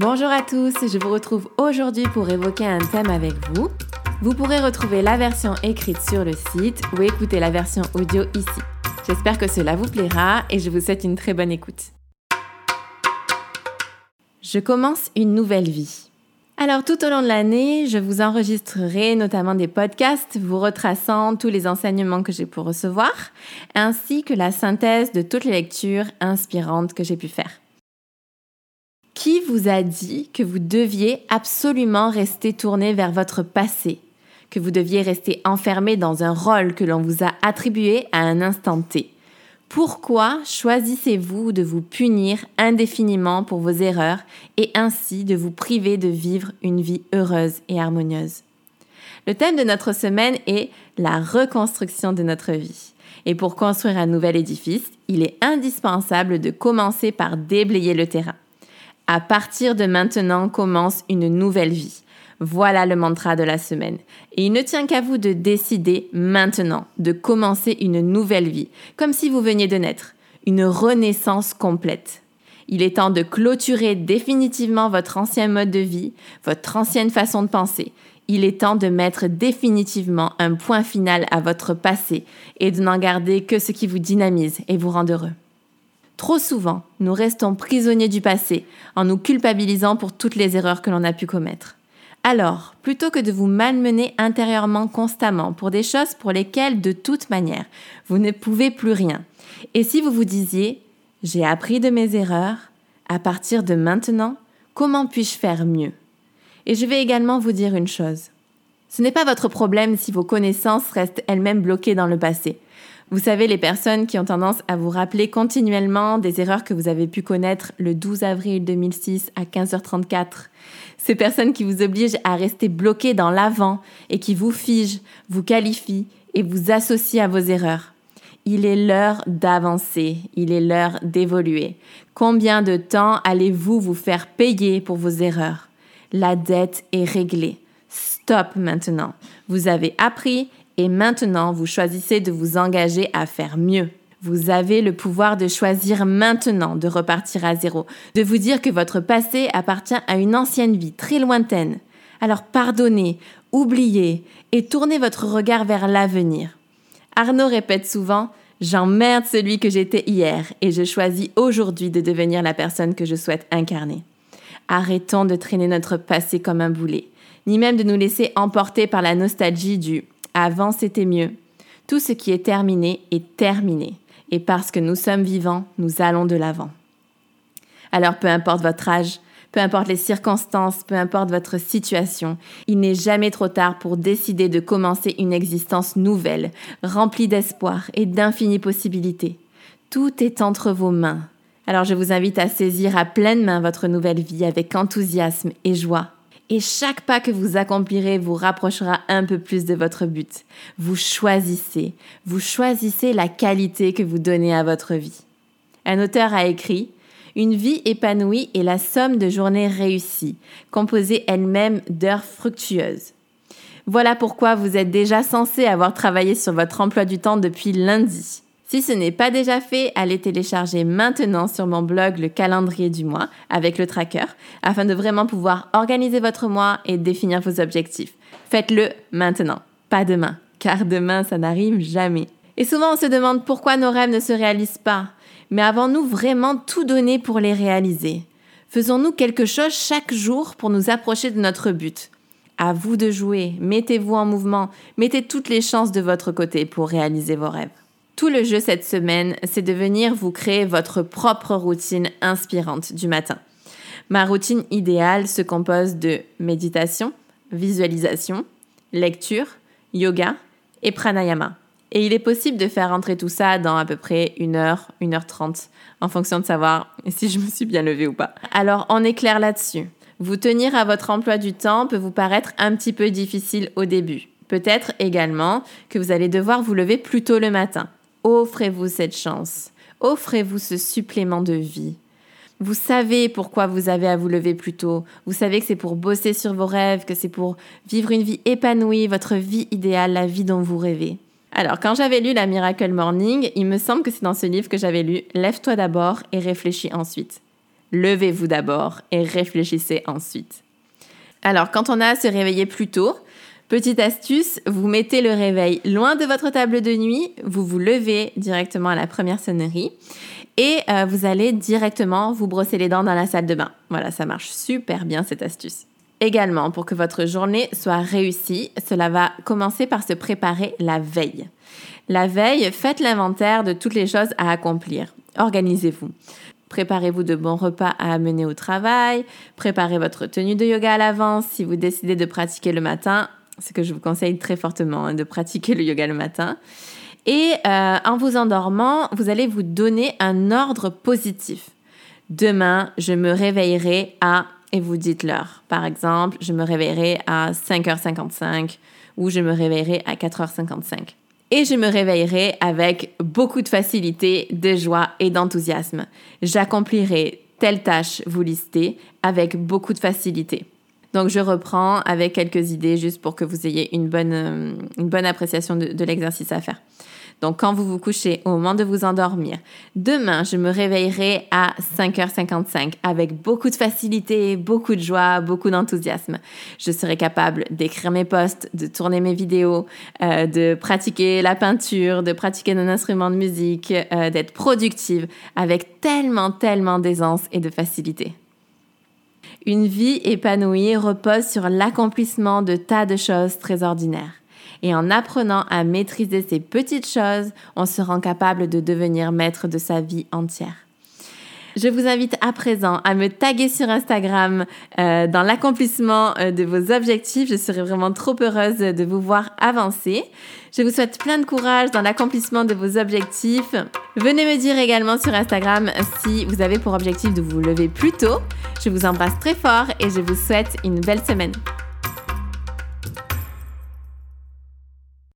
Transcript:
Bonjour à tous, je vous retrouve aujourd'hui pour évoquer un thème avec vous. Vous pourrez retrouver la version écrite sur le site ou écouter la version audio ici. J'espère que cela vous plaira et je vous souhaite une très bonne écoute. Je commence une nouvelle vie. Alors tout au long de l'année, je vous enregistrerai notamment des podcasts vous retraçant tous les enseignements que j'ai pu recevoir, ainsi que la synthèse de toutes les lectures inspirantes que j'ai pu faire. Qui vous a dit que vous deviez absolument rester tourné vers votre passé, que vous deviez rester enfermé dans un rôle que l'on vous a attribué à un instant T? Pourquoi choisissez-vous de vous punir indéfiniment pour vos erreurs et ainsi de vous priver de vivre une vie heureuse et harmonieuse? Le thème de notre semaine est la reconstruction de notre vie. Et pour construire un nouvel édifice, il est indispensable de commencer par déblayer le terrain. À partir de maintenant commence une nouvelle vie. Voilà le mantra de la semaine. Et il ne tient qu'à vous de décider maintenant de commencer une nouvelle vie, comme si vous veniez de naître, une renaissance complète. Il est temps de clôturer définitivement votre ancien mode de vie, votre ancienne façon de penser. Il est temps de mettre définitivement un point final à votre passé et de n'en garder que ce qui vous dynamise et vous rend heureux. Trop souvent, nous restons prisonniers du passé en nous culpabilisant pour toutes les erreurs que l'on a pu commettre. Alors, plutôt que de vous malmener intérieurement constamment pour des choses pour lesquelles, de toute manière, vous ne pouvez plus rien, et si vous vous disiez, j'ai appris de mes erreurs, à partir de maintenant, comment puis-je faire mieux? Et je vais également vous dire une chose. Ce n'est pas votre problème si vos connaissances restent elles-mêmes bloquées dans le passé. Vous savez, les personnes qui ont tendance à vous rappeler continuellement des erreurs que vous avez pu connaître le 12 avril 2006 à 15h34. Ces personnes qui vous obligent à rester bloqué dans l'avant et qui vous figent, vous qualifient et vous associent à vos erreurs. Il est l'heure d'avancer, il est l'heure d'évoluer. Combien de temps allez-vous vous faire payer pour vos erreurs? La dette est réglée. Stop maintenant. Vous avez appris et maintenant vous choisissez de vous engager à faire mieux. Vous avez le pouvoir de choisir maintenant de repartir à zéro, de vous dire que votre passé appartient à une ancienne vie très lointaine. Alors pardonnez, oubliez et tournez votre regard vers l'avenir. Arnaud répète souvent J'emmerde celui que j'étais hier et je choisis aujourd'hui de devenir la personne que je souhaite incarner. Arrêtons de traîner notre passé comme un boulet, ni même de nous laisser emporter par la nostalgie du avant c'était mieux. Tout ce qui est terminé est terminé. Et parce que nous sommes vivants, nous allons de l'avant. Alors peu importe votre âge, peu importe les circonstances, peu importe votre situation, il n'est jamais trop tard pour décider de commencer une existence nouvelle, remplie d'espoir et d'infinies possibilités. Tout est entre vos mains. Alors je vous invite à saisir à pleine main votre nouvelle vie avec enthousiasme et joie. Et chaque pas que vous accomplirez vous rapprochera un peu plus de votre but. Vous choisissez, vous choisissez la qualité que vous donnez à votre vie. Un auteur a écrit Une vie épanouie est la somme de journées réussies, composée elle-même d'heures fructueuses. Voilà pourquoi vous êtes déjà censé avoir travaillé sur votre emploi du temps depuis lundi. Si ce n'est pas déjà fait, allez télécharger maintenant sur mon blog le calendrier du mois avec le tracker afin de vraiment pouvoir organiser votre mois et définir vos objectifs. Faites-le maintenant, pas demain, car demain ça n'arrive jamais. Et souvent on se demande pourquoi nos rêves ne se réalisent pas. Mais avons-nous vraiment tout donné pour les réaliser? Faisons-nous quelque chose chaque jour pour nous approcher de notre but? À vous de jouer, mettez-vous en mouvement, mettez toutes les chances de votre côté pour réaliser vos rêves. Tout le jeu cette semaine, c'est de venir vous créer votre propre routine inspirante du matin. Ma routine idéale se compose de méditation, visualisation, lecture, yoga et pranayama. Et il est possible de faire entrer tout ça dans à peu près une heure, une heure trente, en fonction de savoir si je me suis bien levée ou pas. Alors, on est clair là-dessus. Vous tenir à votre emploi du temps peut vous paraître un petit peu difficile au début. Peut-être également que vous allez devoir vous lever plus tôt le matin. Offrez-vous cette chance. Offrez-vous ce supplément de vie. Vous savez pourquoi vous avez à vous lever plus tôt. Vous savez que c'est pour bosser sur vos rêves, que c'est pour vivre une vie épanouie, votre vie idéale, la vie dont vous rêvez. Alors, quand j'avais lu la Miracle Morning, il me semble que c'est dans ce livre que j'avais lu Lève-toi d'abord et réfléchis ensuite. Levez-vous d'abord et réfléchissez ensuite. Alors, quand on a à se réveiller plus tôt, petite astuce, vous mettez le réveil loin de votre table de nuit, vous vous levez directement à la première sonnerie et euh, vous allez directement vous brosser les dents dans la salle de bain. Voilà, ça marche super bien cette astuce. Également, pour que votre journée soit réussie, cela va commencer par se préparer la veille. La veille, faites l'inventaire de toutes les choses à accomplir. Organisez-vous. Préparez-vous de bons repas à amener au travail, préparez votre tenue de yoga à l'avance si vous décidez de pratiquer le matin, ce que je vous conseille très fortement, hein, de pratiquer le yoga le matin. Et euh, en vous endormant, vous allez vous donner un ordre positif. Demain, je me réveillerai à, et vous dites l'heure. Par exemple, je me réveillerai à 5h55 ou je me réveillerai à 4h55 et je me réveillerai avec beaucoup de facilité, de joie et d'enthousiasme. J'accomplirai telle tâche, vous listez, avec beaucoup de facilité. Donc je reprends avec quelques idées juste pour que vous ayez une bonne, euh, une bonne appréciation de l'exercice à faire. Donc, quand vous vous couchez, au moment de vous endormir, demain, je me réveillerai à 5h55 avec beaucoup de facilité, beaucoup de joie, beaucoup d'enthousiasme. Je serai capable d'écrire mes posts, de tourner mes vidéos, euh, de pratiquer la peinture, de pratiquer un instrument de musique, euh, d'être productive avec tellement, tellement d'aisance et de facilité. Une vie épanouie repose sur l'accomplissement de tas de choses très ordinaires. Et en apprenant à maîtriser ces petites choses, on se rend capable de devenir maître de sa vie entière. Je vous invite à présent à me taguer sur Instagram euh, dans l'accomplissement euh, de vos objectifs. Je serai vraiment trop heureuse de vous voir avancer. Je vous souhaite plein de courage dans l'accomplissement de vos objectifs. Venez me dire également sur Instagram si vous avez pour objectif de vous lever plus tôt. Je vous embrasse très fort et je vous souhaite une belle semaine.